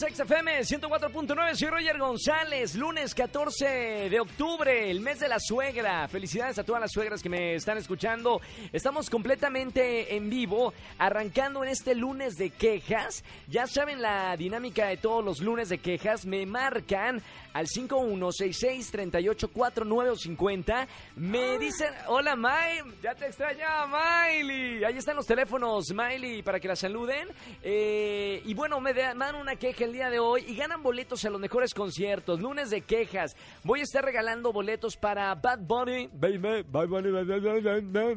a XFM 104.9, soy Roger González, lunes 14 de octubre, el mes de la suegra. Felicidades a todas las suegras que me están escuchando. Estamos completamente en vivo, arrancando en este lunes de quejas. Ya saben la dinámica de todos los lunes de quejas, me marcan al 5166-384950. Me dicen, hola May, ya te extrañaba Miley. Ahí están los teléfonos, Miley, para que la saluden. Eh, y bueno, me da- mandan una queja el día de hoy y ganan boletos a los mejores conciertos. Lunes de quejas. Voy a estar regalando boletos para Bad Bunny, baby, Bad Bunny,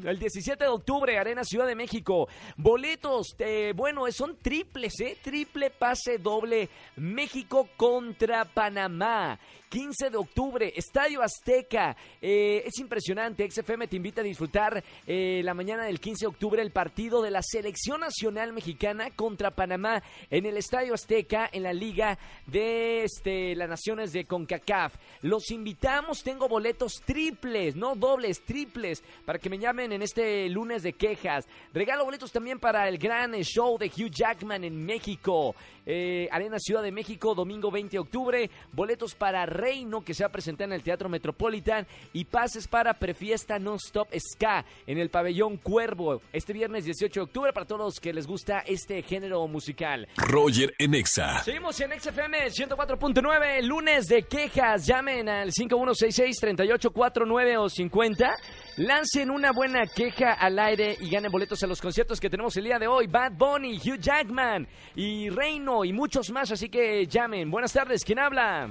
el 17 de octubre, Arena Ciudad de México. Boletos, eh, bueno, son triples, ¿eh? Triple pase doble. México contra Panamá. 15 de octubre, Estadio Azteca. Eh, es impresionante. XFM te invita a disfrutar eh, la mañana del 15 de octubre el partido de la Selección Nacional Mexicana contra Panamá en el Estadio Azteca en la Liga de este, las Naciones de CONCACAF. Los invitamos, tengo boletos triples, no dobles, triples, para que me llamen en este lunes de quejas. Regalo boletos también para el gran show de Hugh Jackman en México. Eh, Arena Ciudad de México, domingo 20 de octubre. Boletos para Reino, que se va a presentar en el Teatro Metropolitan. Y pases para Prefiesta Non-Stop Ska en el Pabellón Cuervo. Este viernes 18 de octubre para todos los que les gusta este género musical. Roger en Exa. Seguimos en XFM 104.9, lunes de quejas. Llamen al 5166-3849 o 50. Lancen una buena queja al aire y ganen boletos a los conciertos que tenemos el día de hoy. Bad Bunny, Hugh Jackman y Reino y muchos más. Así que llamen. Buenas tardes, ¿quién habla?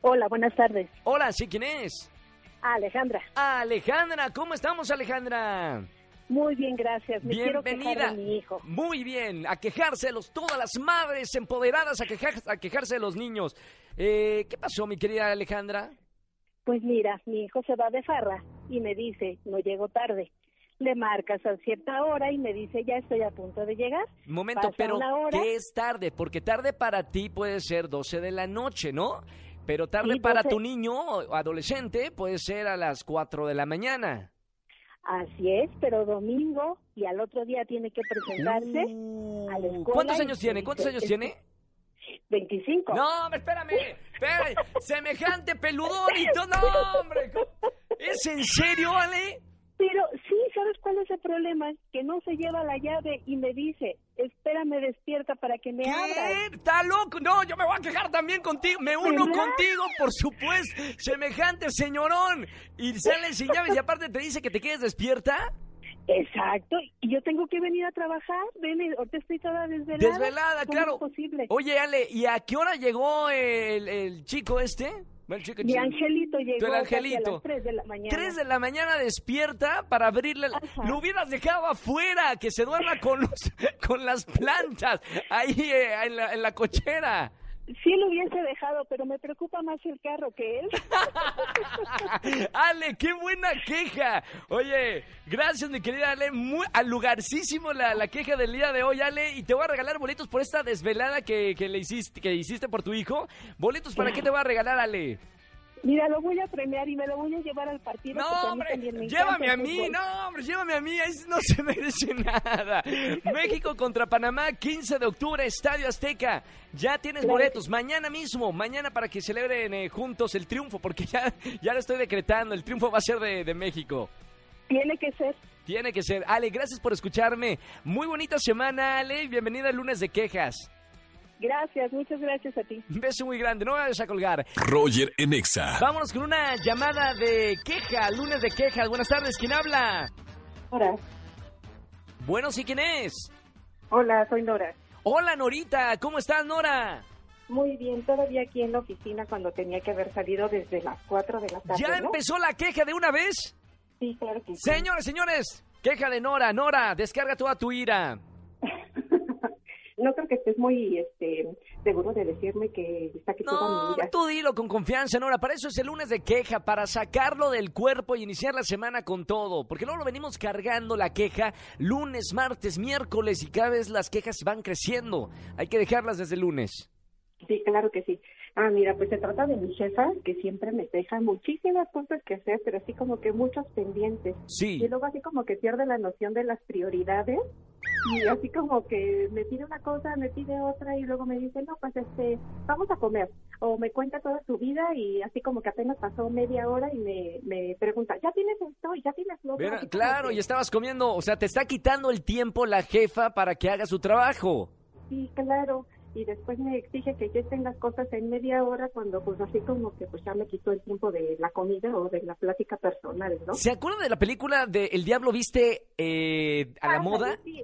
Hola, buenas tardes. Hola, ¿sí quién es? Alejandra. Alejandra, ¿cómo estamos, Alejandra? Muy bien, gracias. Me quiero Bienvenida. quejar de mi hijo. Muy bien, a quejárselos, todas las madres empoderadas a, quejar- a quejarse de los niños. Eh, ¿Qué pasó, mi querida Alejandra? Pues mira, mi hijo se va de farra y me dice, no llego tarde. Le marcas a cierta hora y me dice, ya estoy a punto de llegar. Momento, Pasa pero hora. ¿qué es tarde? Porque tarde para ti puede ser 12 de la noche, ¿no? Pero tarde Sí, para 12. tu niño o adolescente puede ser a las 4 de la mañana. Así es, pero domingo y al otro día tiene que presentarse Uh, a la escuela ¿Cuántos años tiene? ¿Cuántos años tiene? 25. No, espérame, espérame. Semejante peludón y todo. No, hombre. ¿Es en serio, Ale? Pero sí, ¿sabes cuál es problema? Que no se lleva la llave y me dice, espérame despierta para que me abras. ¿Qué? ¿Está loco? No, yo me voy a quejar también contigo. Me uno ¿Verdad? contigo, por supuesto. Semejante señorón. Y sale sin llaves y aparte te dice que te quedes despierta. Exacto, y yo tengo que venir a trabajar, ven, ahorita estoy toda desvelada. Desvelada, ¿Cómo claro. es posible? Oye, Ale, ¿y a qué hora llegó el, el chico este? Mi angelito llegó el angelito. a las 3 de la mañana. 3 de la mañana despierta para abrirle. la-. Lo hubieras dejado afuera, que se duerma con, los, con las plantas ahí eh, en, la, en la cochera. Sí lo hubiese dejado, pero me preocupa más el carro que él. Ale, qué buena queja. Oye, gracias mi querida Ale. Muy al lugarcísimo la, la queja del día de hoy, Ale. Y te voy a regalar boletos por esta desvelada que, que le hiciste, que hiciste por tu hijo. ¿Boletos para qué te voy a regalar, Ale? Mira, lo voy a premiar y me lo voy a llevar al partido. No, a mí hombre, llévame a mí, no, hombre, llévame a mí, ahí no se merece nada. México contra Panamá, 15 de octubre, Estadio Azteca. Ya tienes Claro. boletos, mañana mismo, mañana para que celebren eh, juntos el triunfo, porque ya, ya lo estoy decretando, el triunfo va a ser de, de México. Tiene que ser. Tiene que ser. Ale, gracias por escucharme. Muy bonita semana, Ale, bienvenida al lunes de quejas. Gracias, muchas gracias a ti. Un beso muy grande, no me vayas a colgar. Roger en Exa. Vámonos con una llamada de queja, lunes de quejas. Buenas tardes, ¿quién habla? Hola, Bueno, sí, ¿quién es? hola, soy Nora. Hola, Norita, ¿cómo estás, Nora? Muy bien, todavía aquí en la oficina cuando tenía que haber salido desde las 4 de la tarde. ¿Ya ¿no? empezó la queja de una vez? Sí, claro que sí. Señores, señores, queja de Nora. Nora, descarga toda tu ira. No creo que estés muy este, seguro de decirme que saque toda No, tú dilo con confianza, Nora. Para eso es el lunes de queja, para sacarlo del cuerpo y iniciar la semana con todo. Porque luego lo venimos cargando la queja lunes, martes, miércoles y cada vez las quejas van creciendo. Hay que dejarlas desde el lunes. Sí, claro que sí. Ah, mira, pues se trata de mi jefa, que siempre me deja muchísimas cosas que hacer, pero así como que muchos pendientes. Sí. Y luego así como que pierde la noción de las prioridades y así como que me pide una cosa, me pide otra y luego me dice, no, pues este, vamos a comer. O me cuenta toda su vida y así como que apenas pasó media hora y me, me pregunta, ¿ya tienes esto? ¿Ya tienes lo otro?". Mira, Así como claro, y estabas comiendo, o sea, te está quitando el tiempo la jefa para que haga su trabajo. Sí, claro. Y después me exige que yo tenga cosas en media hora cuando pues así como que pues ya me quitó el tiempo de la comida o de la plática personal, ¿no? ¿Se acuerdan de la película de El Diablo Viste eh, a la Ándale, moda? sí.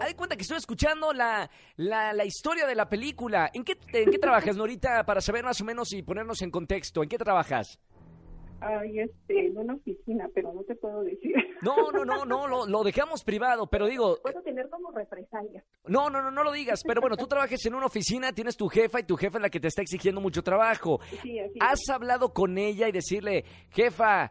Haz de cuenta que estoy escuchando la, la, la historia de la película. ¿En qué, ¿En qué trabajas, Norita, para saber más o menos y ponernos en contexto? ¿En qué trabajas? Ay, este, en una oficina, pero no te puedo decir. No, no, no, no, lo, lo dejamos privado, pero digo, Puedo tener como represalia. no, no, no, no lo digas, pero bueno, tú trabajas en una oficina, tienes tu jefa y tu jefa es la que te está exigiendo mucho trabajo. Sí, así. ¿Has hablado con ella y decirle, jefa,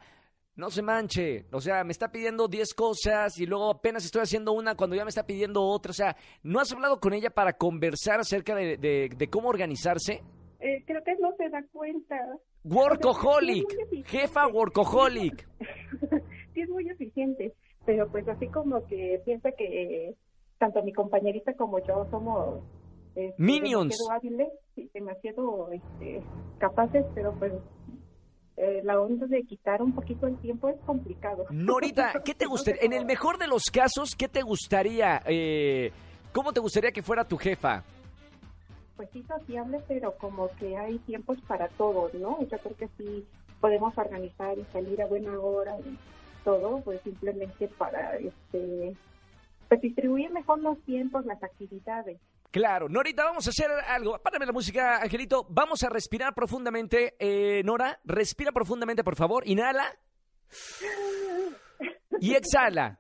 no se manche, o sea, me está pidiendo 10 cosas y luego apenas estoy haciendo una cuando ya me está pidiendo otra, o sea, ¿no has hablado con ella para conversar acerca de, de- de cómo organizarse? Eh, creo que no se da cuenta. Workaholic, Sí, jefa workaholic. sí, es muy eficiente, pero pues así como que piensa que tanto mi compañerita como yo somos este, Minions. demasiado hábiles, sí, demasiado este, capaces, pero pues eh, la onda de quitar un poquito el tiempo es complicado. Norita, ¿qué te gustaría? En el mejor de los casos, ¿qué te gustaría? eh, ¿Cómo te gustaría que fuera tu jefa? Pues sí, sociable, pero como que hay tiempos para todos, ¿no? Yo creo que sí podemos organizar y salir a buena hora y todo, pues simplemente para este pues distribuir mejor los tiempos, las actividades. Claro, Norita, vamos a hacer algo. Párame la música, Angelito. Vamos a respirar profundamente. Eh, Nora, respira profundamente, por favor. Inhala. Y exhala.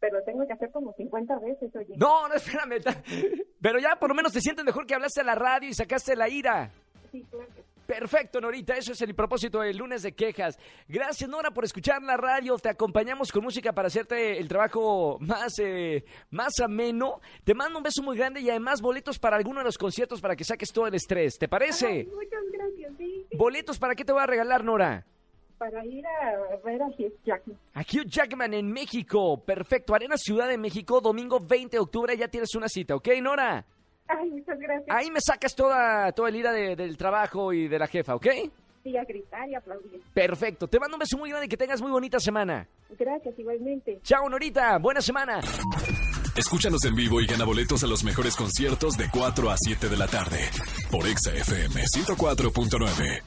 Pero tengo que hacer como 50 veces, oye. No, no, espérame. Pero ya por lo menos te sientes mejor que hablaste a la radio y sacaste la ira. Sí, claro. Perfecto, Norita, eso es el propósito del lunes de quejas. Gracias, Nora, por escuchar la radio. Te acompañamos con música para hacerte el trabajo más, eh, más ameno. Te mando un beso muy grande y además boletos para alguno de los conciertos para que saques todo el estrés. ¿Te parece? Ay, muchas gracias, sí. ¿Boletos para qué te voy a regalar, Nora? Para ir a ver a Hugh Jackman. A Hugh Jackman en México. Perfecto. Arena Ciudad de México, domingo 20 de octubre. Ya tienes una cita, ¿ok, Nora? Ay, muchas gracias. Ahí me sacas toda, toda el ira de- del trabajo y de la jefa, ¿ok? Sí, a gritar y aplaudir. Perfecto. Te mando un beso muy grande y que tengas muy bonita semana. Gracias, igualmente. Chao, Norita. Buena semana. Escúchanos en vivo y gana boletos a los mejores conciertos de 4 a 7 de la tarde por Exa FM 104.9.